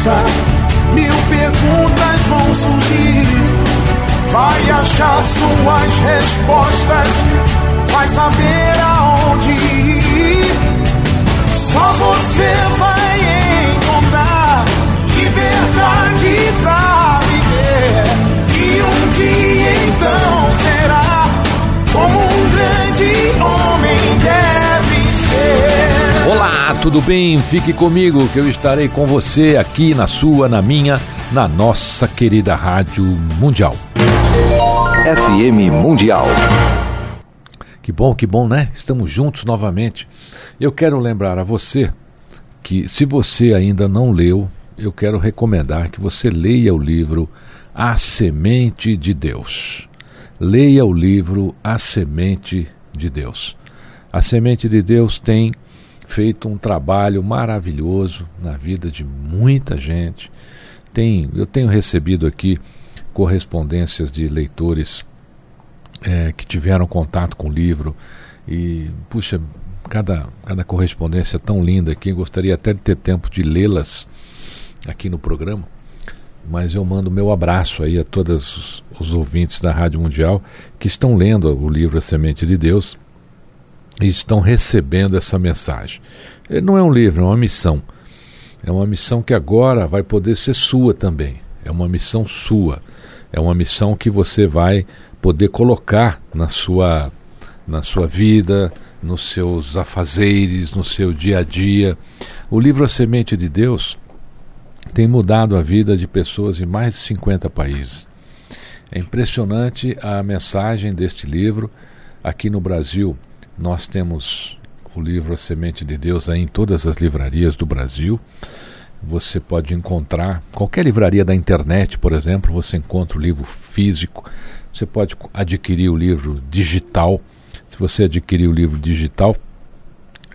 Começa, mil perguntas vão surgir. Vai achar suas respostas, vai saber aonde tudo bem? Fique comigo que eu estarei com você aqui na sua, na minha, na nossa querida Rádio Mundial. FM Mundial. Que bom, que bom, né? Estamos juntos novamente. Eu quero lembrar a você que, se você ainda não leu, eu quero recomendar que você leia o livro A Semente de Deus. Leia o livro A Semente de Deus. A Semente de Deus tem feito um trabalho maravilhoso na vida de muita gente. Tem, eu tenho recebido aqui correspondências de leitores é, que tiveram contato com o livro e puxa cada cada correspondência tão linda aqui gostaria até de ter tempo de lê-las aqui no programa mas eu mando meu abraço aí a todos os, ouvintes da Rádio Mundial que estão lendo o livro A Semente de Deus e estão recebendo essa mensagem. Ele não é um livro, é uma missão. É uma missão que agora vai poder ser sua também. É uma missão sua. É uma missão que você vai poder colocar na sua na sua vida, nos seus afazeres, no seu dia a dia. O livro A Semente de Deus tem mudado a vida de pessoas em mais de 50 países. É impressionante a mensagem deste livro. Aqui no Brasil, nós temos o livro A Semente de Deus aí em todas as livrarias do Brasil. Você pode encontrar, qualquer livraria da internet, por exemplo, você encontra o livro físico. Você pode adquirir o livro digital. Se você adquirir o livro digital,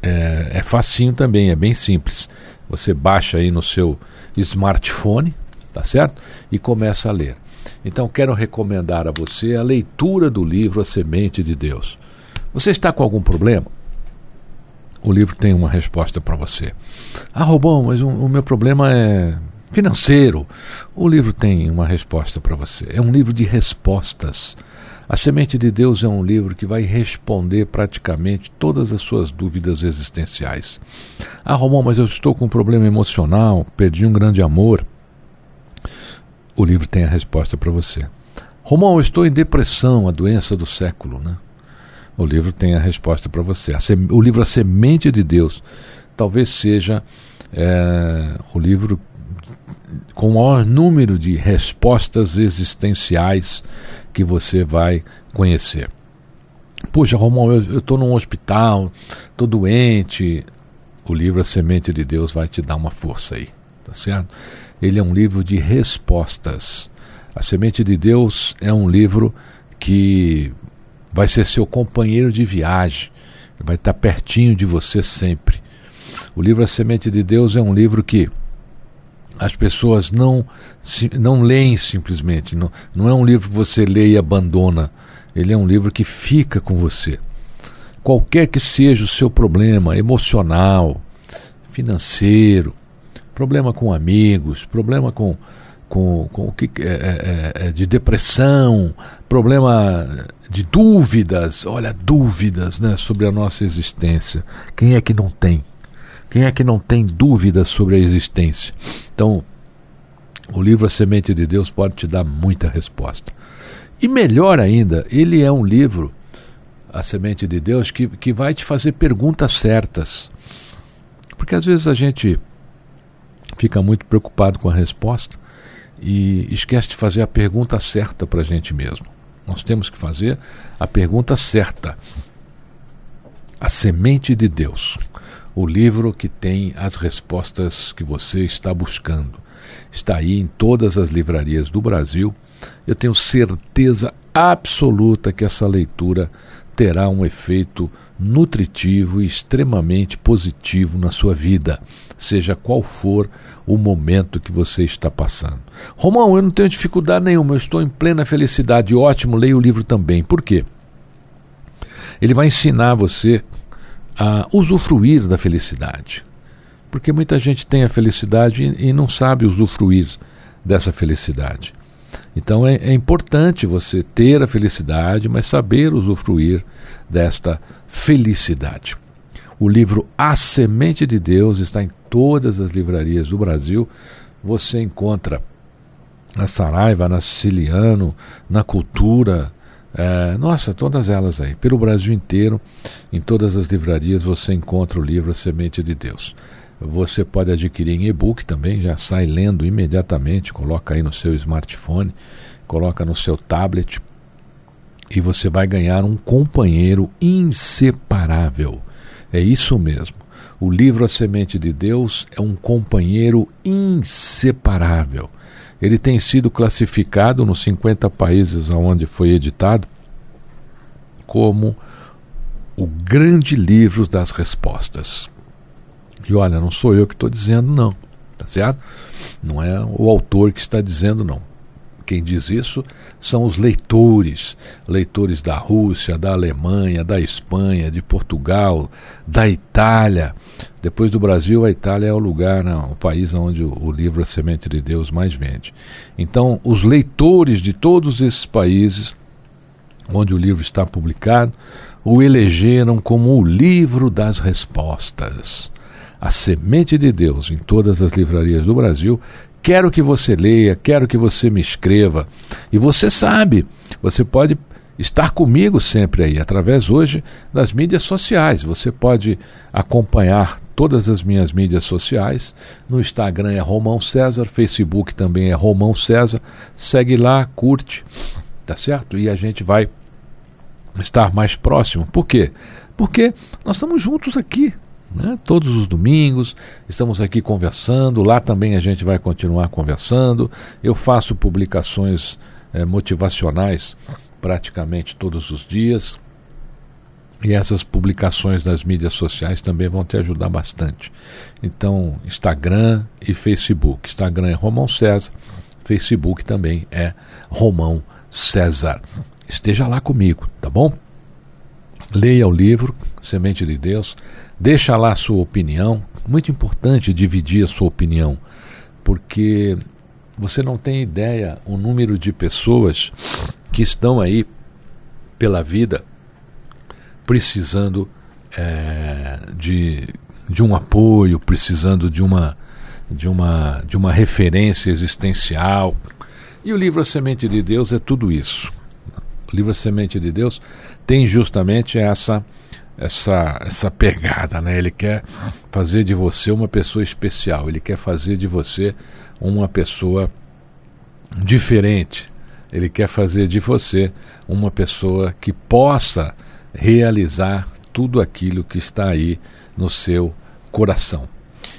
é, é facinho também, é bem simples. Você baixa aí no seu smartphone, tá certo? E começa a ler. Então quero recomendar a você a leitura do livro A Semente de Deus. Você está com algum problema? O livro tem uma resposta para você. Ah, Robão, mas o, o meu problema é financeiro. O livro tem uma resposta para você. É um livro de respostas. A Semente de Deus é um livro que vai responder praticamente todas as suas dúvidas existenciais. Ah, Romão, mas eu estou com um problema emocional, perdi um grande amor. O livro tem a resposta para você. Romão, eu estou em depressão, a doença do século, né? O livro tem a resposta para você. o livro A Semente de Deus talvez seja é, o livro com o maior número de respostas existenciais que você vai conhecer. Puxa, Romão, eu estou num hospital, estou doente. O livro A Semente de Deus vai te dar uma força aí, tá certo? Ele é um livro de respostas. A Semente de Deus é um livro que vai ser seu companheiro de viagem, vai estar pertinho de você sempre. O livro A Semente de Deus é um livro que as pessoas não, não leem simplesmente. Não, não é um livro que você lê e abandona. Ele é um livro que fica com você. Qualquer que seja o seu problema emocional, financeiro, problema com amigos, problema com, com, com o que é, é, é, de depressão, problema de dúvidas, olha, dúvidas né, sobre a nossa existência. Quem é que não tem? Quem é que não tem dúvidas sobre a existência? Então, o livro A Semente de Deus pode te dar muita resposta. E melhor ainda, ele é um livro, A Semente de Deus, que, que vai te fazer perguntas certas. Porque às vezes a gente fica muito preocupado com a resposta e esquece de fazer a pergunta certa para a gente mesmo. Nós temos que fazer a pergunta certa. A Semente de Deus, o livro que tem as respostas que você está buscando. Está aí em todas as livrarias do Brasil. Eu tenho certeza absoluta que essa leitura terá um efeito nutritivo e extremamente positivo na sua vida, seja qual for o momento que você está passando. Romão, eu não tenho dificuldade nenhuma, eu estou em plena felicidade, ótimo, leia o livro também. Por quê? Ele vai ensinar você a usufruir da felicidade. Porque muita gente tem a felicidade e não sabe usufruir dessa felicidade. Então é, é, importante você ter a felicidade, mas saber usufruir desta felicidade. O livro A Semente de Deus está em todas as livrarias do Brasil. Você encontra na Saraiva, na Siciliano, na Cultura, é, nossa, todas elas aí. Pelo Brasil inteiro, em todas as livrarias, você encontra o livro A Semente de Deus. Você pode adquirir em e-book também, já sai lendo imediatamente, coloca aí no seu smartphone, coloca no seu tablet e você vai ganhar um companheiro inseparável. É isso mesmo. O livro A Semente de Deus é um companheiro inseparável. Ele tem sido classificado nos 50 países onde foi editado como o grande livro das respostas. E olha, não sou eu que estou dizendo, não. Tá certo? Não é o autor que está dizendo, não. Quem diz isso são os leitores, leitores da Rússia, da Alemanha, da Espanha, de Portugal, da Itália. Depois do Brasil, a Itália é o lugar, não, o país onde o, o livro A Semente de Deus mais vende. Então, os leitores de todos esses países onde o livro está publicado o elegeram como o livro das respostas. A Semente de Deus em todas as livrarias do Brasil Quero que você leia, quero que você me escreva. E você sabe, você pode estar comigo sempre aí, através hoje das mídias sociais. Você pode acompanhar todas as minhas mídias sociais. No Instagram é Romão César, Facebook também é Romão César. Segue lá, curte, tá certo? E a gente vai estar mais próximo. Por quê? Porque nós estamos juntos aqui, né? Todos os domingos estamos aqui conversando, lá também a gente vai continuar conversando. Eu faço publicações é, motivacionais praticamente todos os dias. E essas publicações nas mídias sociais também vão te ajudar bastante. Então, Instagram e Facebook. Instagram é Romão César, Facebook também é Romão César. Esteja lá comigo, tá bom? Leia o livro Semente de Deus Deixa lá a sua opinião. Muito importante dividir a sua opinião, porque você não tem ideia o número de pessoas que estão aí pela vida precisando é, de, de um apoio, precisando de uma, de, uma, de uma referência existencial. E o livro A Semente de Deus é tudo isso. O livro A Semente de Deus tem justamente essa essa, essa pegada, né? Ele quer fazer de você uma pessoa especial, ele quer fazer de você uma pessoa diferente. Ele quer fazer de você uma pessoa que possa realizar tudo aquilo que está aí no seu coração.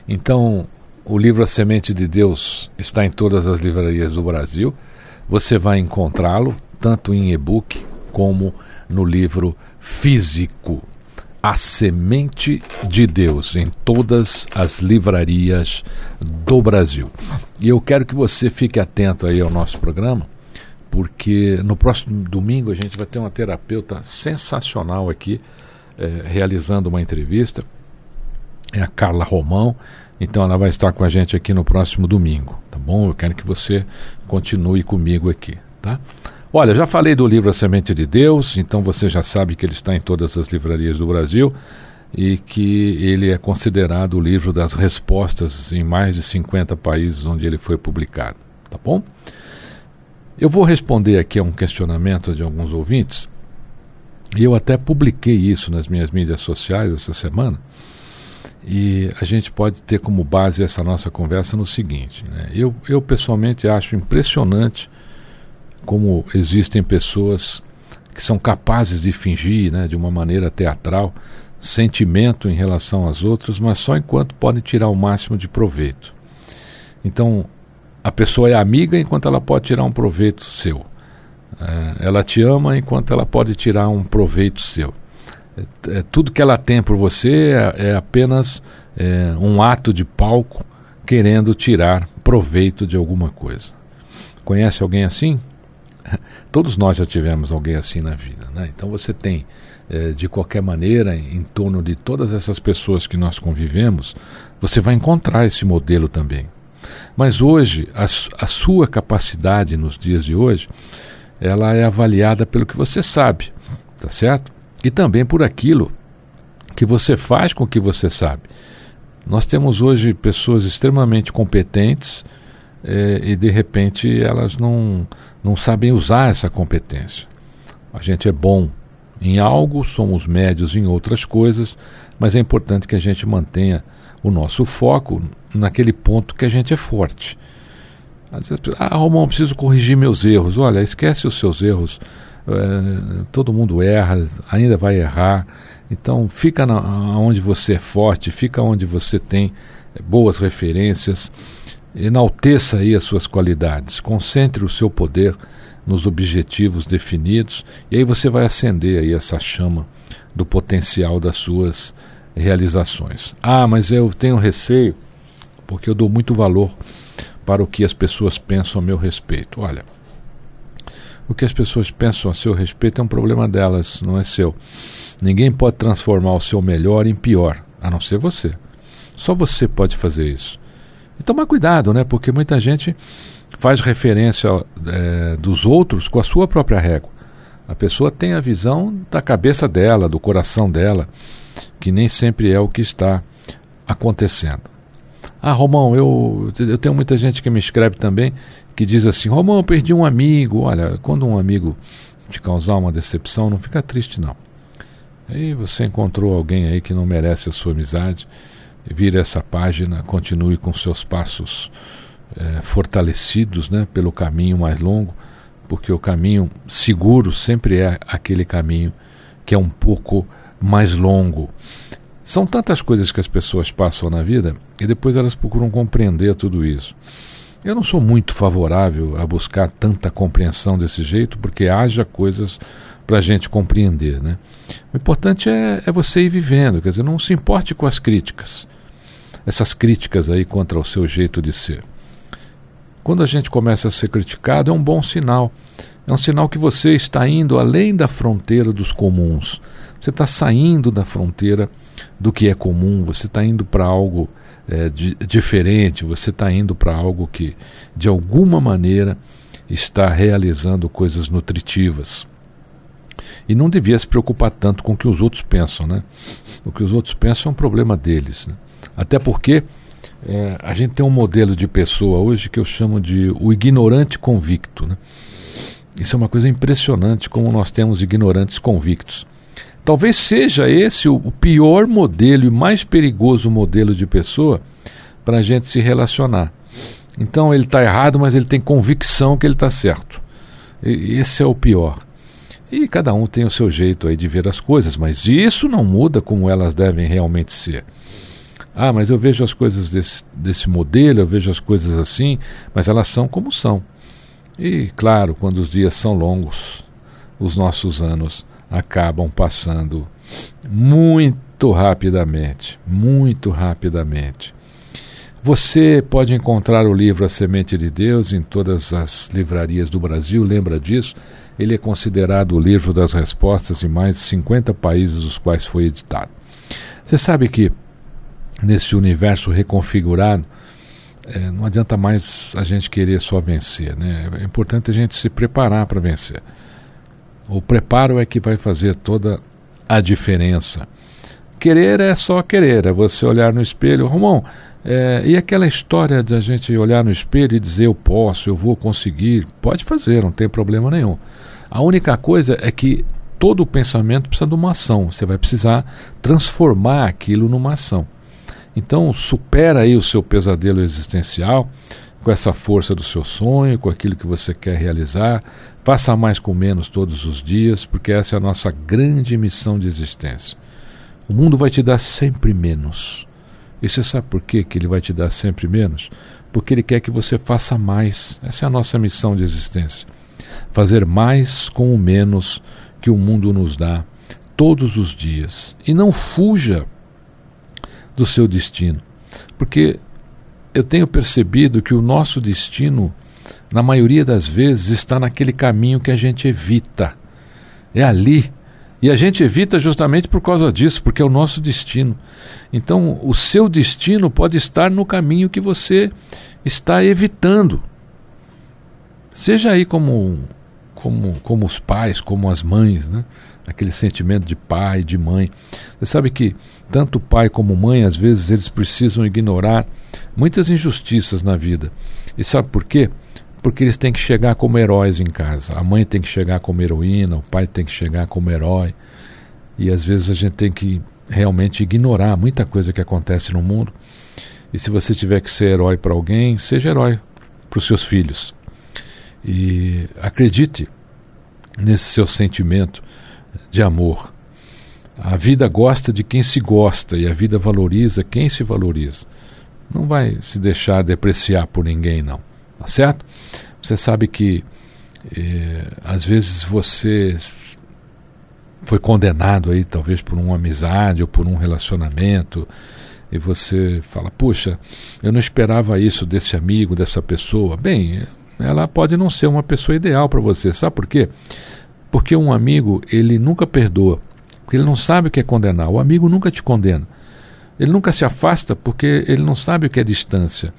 Então, o livro A Semente de Deus está em todas as livrarias do Brasil. Você vai encontrá-lo tanto em e-book como no livro físico. A Semente de Deus em todas as livrarias do Brasil. E eu quero que você fique atento aí ao nosso programa, porque no próximo domingo a gente vai ter uma terapeuta sensacional aqui, eh, realizando uma entrevista. É a Carla Romão. Então ela vai estar com a gente aqui no próximo domingo, tá bom? Eu quero que você continue comigo aqui, tá? Olha, já falei do livro A Semente de Deus, então você já sabe que ele está em todas as livrarias do Brasil e que ele é considerado o livro das respostas em mais de 50 países onde ele foi publicado, tá bom? Eu vou responder aqui a um questionamento de alguns ouvintes, e eu até publiquei isso nas minhas mídias sociais essa semana, E a gente pode ter como base essa nossa conversa no seguinte: né? eu, eu pessoalmente acho impressionante como existem pessoas que são capazes de fingir, né, de uma maneira teatral, sentimento em relação às outras, mas só enquanto podem tirar o máximo de proveito. Então, a pessoa é amiga enquanto ela pode tirar um proveito seu. É, ela te ama enquanto ela pode tirar um proveito seu. É, é, tudo que ela tem por você é, é apenas é, um ato de palco querendo tirar proveito de alguma coisa. Conhece alguém assim? Todos nós já tivemos alguém assim na vida. Né? Então você tem, é, de qualquer maneira, em, em torno de todas essas pessoas que nós convivemos, você vai encontrar esse modelo também. Mas hoje, a, a sua capacidade nos dias de hoje, ela é avaliada pelo que você sabe, tá certo? E também por aquilo que você faz com o que você sabe. Nós temos hoje pessoas extremamente competentes eh, e de repente elas não, não sabem usar essa competência. A gente é bom em algo, somos médios em outras coisas, mas é importante que a gente mantenha o nosso foco naquele ponto que a gente é forte. Às vezes, ah, Romão, preciso corrigir meus erros. Olha, esquece os seus erros. É, todo mundo erra, ainda vai errar. Então, fica na, onde você é forte, fica onde você tem é, boas referências. Enalteça aí as suas qualidades. Concentre o seu poder nos objetivos definidos e aí você vai acender aí essa chama do potencial das suas realizações. Ah, mas eu tenho receio porque eu dou muito valor para o que as pessoas pensam a meu respeito. Olha, o que as pessoas pensam a seu respeito é um problema delas, não é seu. Ninguém pode transformar o seu melhor em pior, a não ser você. Só você pode fazer isso. E tomar cuidado, né? Porque muita gente faz referência é, dos outros com a sua própria régua. A pessoa tem a visão da cabeça dela, do coração dela, que nem sempre é o que está acontecendo. Ah, Romão, eu, eu tenho muita gente que me escreve também que diz assim: Romão, eu perdi um amigo. Olha, quando um amigo te causar uma decepção, não fica triste, não. Aí você encontrou alguém aí que não merece a sua amizade, vira essa página, continue com seus passos é, fortalecidos né, pelo caminho mais longo, porque o caminho seguro sempre é aquele caminho que é um pouco mais longo. São tantas coisas que as pessoas passam na vida e depois elas procuram compreender tudo isso. Eu não sou muito favorável a buscar tanta compreensão desse jeito, porque haja coisas para a gente compreender. Né? O importante é, é você ir vivendo, quer dizer, não se importe com as críticas, essas críticas aí contra o seu jeito de ser. Quando a gente começa a ser criticado, é um bom sinal. É um sinal que você está indo além da fronteira dos comuns. Você está saindo da fronteira do que é comum, você está indo para algo é, di diferente, você está indo para algo que, de alguma maneira, está realizando coisas nutritivas. E não devia se preocupar tanto com o que os outros pensam, né? O que os outros pensam é um problema deles. Né? Até porque é, a gente tem um modelo de pessoa hoje que eu chamo de o ignorante convicto. Né? Isso é uma coisa impressionante como nós temos ignorantes convictos. Talvez seja esse o pior modelo e mais perigoso modelo de pessoa para a gente se relacionar. Então ele está errado, mas ele tem convicção que ele está certo. E esse é o pior. E cada um tem o seu jeito aí de ver as coisas, mas isso não muda como elas devem realmente ser. Ah, mas eu vejo as coisas desse, desse modelo, eu vejo as coisas assim, mas elas são como são. E claro, quando os dias são longos, os nossos anos acabam passando muito rapidamente, muito rapidamente. Você pode encontrar o livro A Semente de Deus em todas as livrarias do Brasil, lembra disso? Ele é considerado o livro das respostas em mais de 50 países os quais foi editado. Você sabe que nesse universo reconfigurado, é, não adianta mais a gente querer só vencer, né? É importante a gente se preparar para vencer. O preparo é que vai fazer toda a diferença. Querer é só querer, é você olhar no espelho. Romão, é, e aquela história de a gente olhar no espelho e dizer eu posso, eu vou conseguir, pode fazer, não tem problema nenhum. A única coisa é que todo pensamento precisa de uma ação. Você vai precisar transformar aquilo numa ação. Então, supera aí o seu pesadelo existencial com essa força do seu sonho, com aquilo que você quer realizar. Faça mais com menos todos os dias, porque essa é a nossa grande missão de existência. O mundo vai te dar sempre menos. E você sabe por quê que ele vai te dar sempre menos? Porque ele quer que você faça mais. Essa é a nossa missão de existência. Fazer mais com o menos que o mundo nos dá todos os dias. E não fuja do seu destino. Porque eu tenho percebido que o nosso destino, na maioria das vezes, está naquele caminho que a gente evita. É ali. E a gente evita justamente por causa disso, porque é o nosso destino. Então, o seu destino pode estar no caminho que você está evitando. Seja aí como, como, como os pais, como as mães, né? Aquele sentimento de pai, de mãe. Você sabe que tanto pai como mãe, às vezes, eles precisam ignorar muitas injustiças na vida. E sabe por quê? Porque eles têm que chegar como heróis em casa. A mãe tem que chegar como heroína, o pai tem que chegar como herói. E às vezes a gente tem que realmente ignorar muita coisa que acontece no mundo. E se você tiver que ser herói para alguém, seja herói para os seus filhos. E acredite nesse seu sentimento de amor. A vida gosta de quem se gosta e a vida valoriza quem se valoriza. Não vai se deixar depreciar por ninguém, não. Tá certo? Você sabe que eh, às vezes você foi condenado aí, talvez por uma amizade ou por um relacionamento, e você fala: Puxa, eu não esperava isso desse amigo, dessa pessoa. Bem, ela pode não ser uma pessoa ideal para você, sabe por quê? Porque um amigo, ele nunca perdoa, porque ele não sabe o que é condenar. O amigo nunca te condena. Ele nunca se afasta porque ele não sabe o que é distância.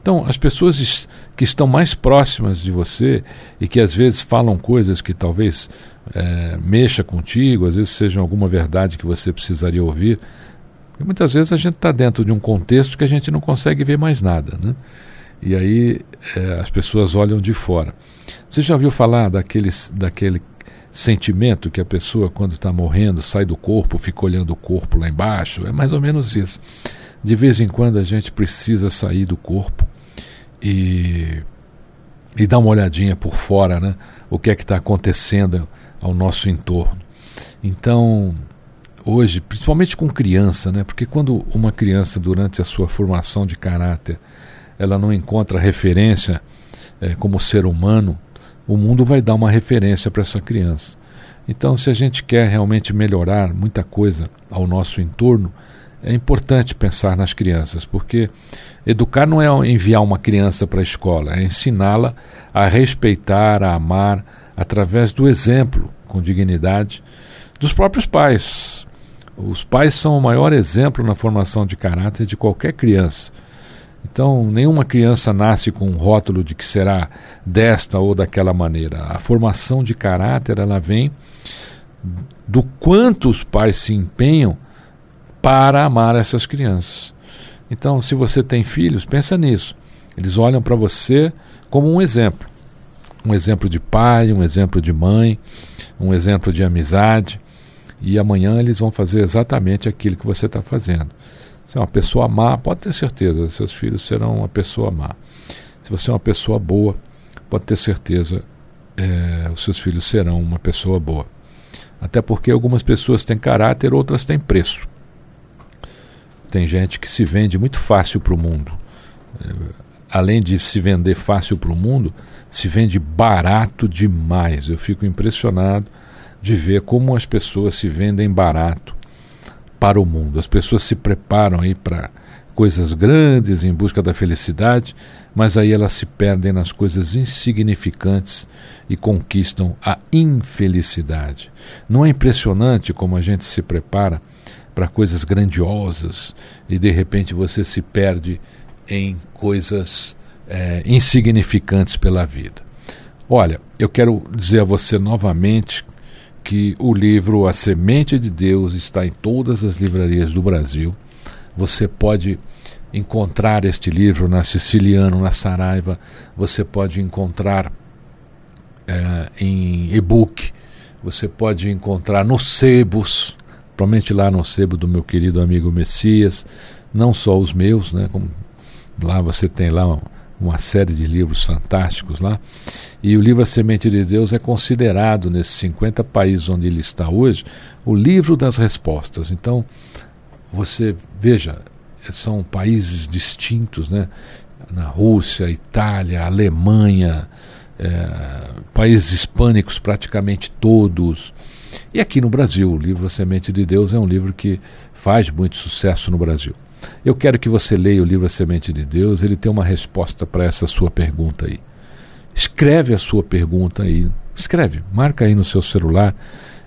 Então, as pessoas que estão mais próximas de você e que às vezes falam coisas que talvez é, mexa contigo, às vezes sejam alguma verdade que você precisaria ouvir, e muitas vezes a gente está dentro de um contexto que a gente não consegue ver mais nada. Né? E aí é, as pessoas olham de fora. Você já ouviu falar daquele, daquele sentimento que a pessoa, quando está morrendo, sai do corpo, fica olhando o corpo lá embaixo. É mais ou menos isso. De vez em quando a gente precisa sair do corpo e, e dar uma olhadinha por fora, né? O que é que está acontecendo ao nosso entorno. Então, hoje, principalmente com criança, né? Porque quando uma criança, durante a sua formação de caráter, ela não encontra referência é, como ser humano, o mundo vai dar uma referência para essa criança. Então, se a gente quer realmente melhorar muita coisa ao nosso entorno, é importante pensar nas crianças, porque educar não é enviar uma criança para a escola, é ensiná-la a respeitar, a amar, através do exemplo, com dignidade, dos próprios pais. Os pais são o maior exemplo na formação de caráter de qualquer criança. Então, nenhuma criança nasce com um rótulo de que será desta ou daquela maneira. A formação de caráter ela vem do quanto os pais se empenham para amar essas crianças. Então, se você tem filhos, pensa nisso. Eles olham para você como um exemplo. Um exemplo de pai, um exemplo de mãe, um exemplo de amizade. E amanhã eles vão fazer exatamente aquilo que você está fazendo. Se é uma pessoa má, pode ter certeza, seus filhos serão uma pessoa má. Se você é uma pessoa boa, pode ter certeza, é, os seus filhos serão uma pessoa boa. Até porque algumas pessoas têm caráter, outras têm preço. Tem gente que se vende muito fácil para o mundo. É, além de se vender fácil para o mundo, se vende barato demais. Eu fico impressionado de ver como as pessoas se vendem barato para o mundo. As pessoas se preparam aí para coisas grandes em busca da felicidade, mas aí elas se perdem nas coisas insignificantes e conquistam a infelicidade. Não é impressionante como a gente se prepara para coisas grandiosas e de repente você se perde em coisas é, insignificantes pela vida. Olha, eu quero dizer a você novamente que o livro A Semente de Deus está em todas as livrarias do Brasil. Você pode encontrar este livro na Siciliano, na Saraiva, você pode encontrar é, em e-book, você pode encontrar no Sebos, provavelmente lá no sebo do meu querido amigo Messias, não só os meus, né, como lá você tem lá uma, série de livros fantásticos lá. E o livro A Semente de Deus é considerado, nesses 50 países onde ele está hoje, o livro das respostas. Então, você veja, são países distintos, né? Na Rússia, Itália, Alemanha, é, países hispânicos praticamente todos. E aqui no Brasil, o livro A Semente de Deus é um livro que faz muito sucesso no Brasil. Eu quero que você leia o livro A Semente de Deus, ele tem uma resposta para essa sua pergunta aí. Escreve a sua pergunta aí. Escreve, marca aí no seu celular,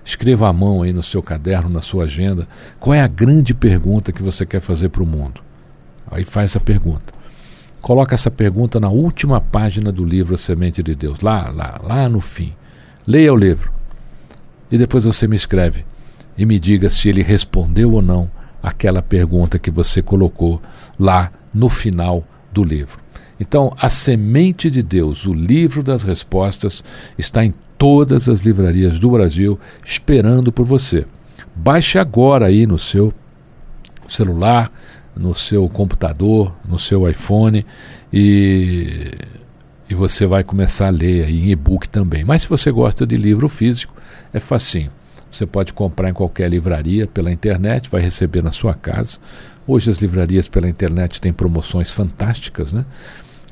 escreva à mão aí no seu caderno, na sua agenda. Qual é a grande pergunta que você quer fazer para o mundo? Aí faz a pergunta. Coloca essa pergunta na última página do livro A Semente de Deus, lá, lá, lá no fim. Leia o livro. E depois você me escreve e me diga se ele respondeu ou não aquela pergunta que você colocou lá no final do livro. Então, A Semente de Deus, o livro das respostas, está em todas as livrarias do Brasil esperando por você. Baixe agora aí no seu celular, no seu computador, no seu iPhone e, e você vai começar a ler aí em e-book também. Mas se você gosta de livro físico, é facinho. Você pode comprar em qualquer livraria pela internet, vai receber na sua casa. Hoje as livrarias pela internet têm promoções fantásticas, né?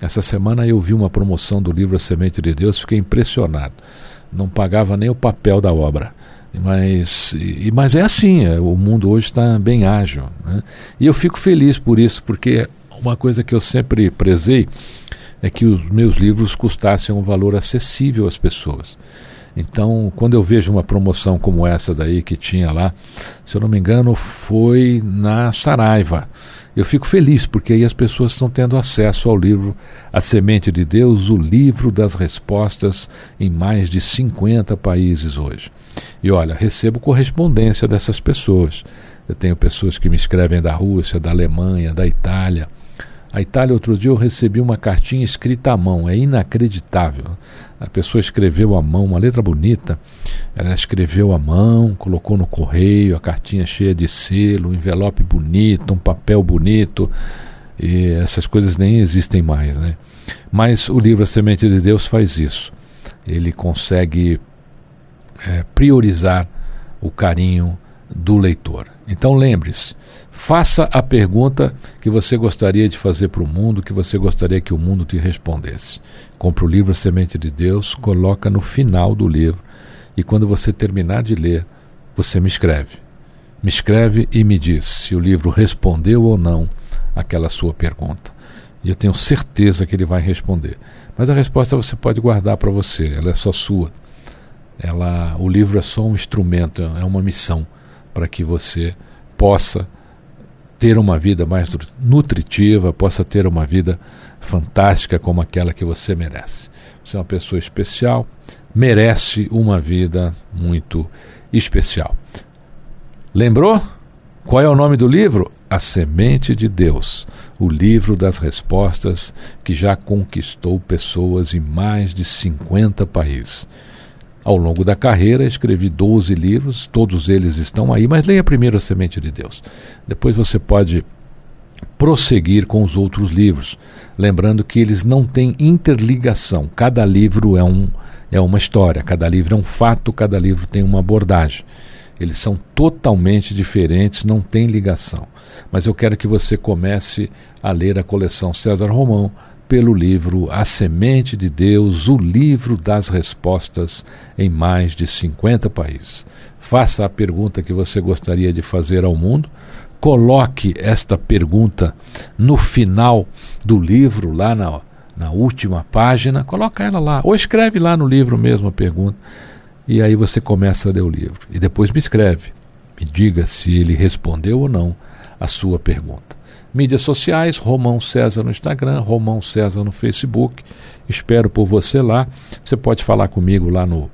Essa semana eu vi uma promoção do livro A Semente de Deus, fiquei impressionado. Não pagava nem o papel da obra. Mas, e, mas é assim, é, o mundo hoje está bem ágil. Né? E eu fico feliz por isso, porque uma coisa que eu sempre prezei é que os meus livros custassem um valor acessível às pessoas. Então, quando eu vejo uma promoção como essa daí que tinha lá, se eu não me engano, foi na Saraiva. Eu fico feliz porque aí as pessoas estão tendo acesso ao livro A Semente de Deus, o livro das respostas em mais de 50 países hoje. E olha, recebo correspondência dessas pessoas. Eu tenho pessoas que me escrevem da Rússia, da Alemanha, da Itália. A Itália, outro dia, eu recebi uma cartinha escrita à mão, é inacreditável. A pessoa escreveu à mão, uma letra bonita. Ela escreveu à mão, colocou no correio, a cartinha cheia de selo, um envelope bonito, um papel bonito. E essas coisas nem existem mais, né? Mas o livro A Semente de Deus faz isso. Ele consegue é, priorizar o carinho do leitor. Então lembre-se, faça a pergunta que você gostaria de fazer para o mundo, que você gostaria que o mundo te respondesse. Compre o livro Semente de Deus, coloca no final do livro e quando você terminar de ler, você me escreve. Me escreve e me diz se o livro respondeu ou não aquela sua pergunta. E eu tenho certeza que ele vai responder. Mas a resposta você pode guardar para você, ela é só sua. Ela, o livro é só um instrumento, é uma missão para que você possa ter uma vida mais nutritiva, possa ter uma vida fantástica como aquela que você merece. Você é uma pessoa especial, merece uma vida muito especial. Lembrou? Qual é o nome do livro? A Semente de Deus, o livro das respostas que já conquistou pessoas em mais de 50 países. Ao longo da carreira, escrevi 12 livros, todos eles estão aí, mas leia primeiro A Semente de Deus. Depois você pode prosseguir com os outros livros, lembrando que eles não têm interligação. Cada livro é, um, é uma história, cada livro é um fato, cada livro tem uma abordagem. Eles são totalmente diferentes, não têm ligação. Mas eu quero que você comece a ler a coleção César Romão pelo livro A Semente de Deus, o livro das respostas em mais de 50 países. Faça a pergunta que você gostaria de fazer ao mundo coloque esta pergunta no final do livro, lá na, na última página, coloca ela lá, ou escreve lá no livro mesmo a pergunta, e aí você começa a ler o livro. E depois me escreve, me diga se ele respondeu ou não a sua pergunta. Mídias sociais, Romão César no Instagram, Romão César no Facebook. Espero por você lá. Você pode falar comigo lá no,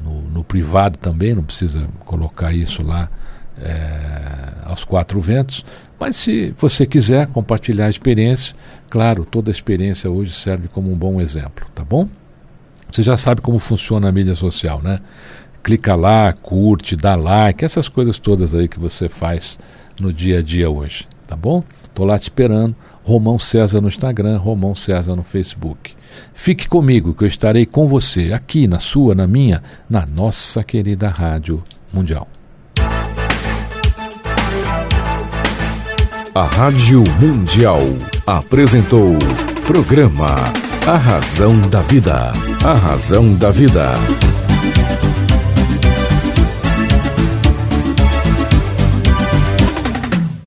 no, no privado também, não precisa colocar isso lá é, aos quatro ventos. Mas se você quiser compartilhar a experiência, claro, toda a experiência hoje serve como um bom exemplo, tá bom? Você já sabe como funciona a mídia social, né? Clica lá, curte, dá like, essas coisas todas aí que você faz no dia a dia hoje, tá bom? Tô lá te esperando. Romão César no Instagram, Romão César no Facebook. Fique comigo que eu estarei com você aqui na sua, na minha, na nossa querida Rádio Mundial. A Rádio Mundial apresentou programa A Razão da Vida. A Razão da Vida.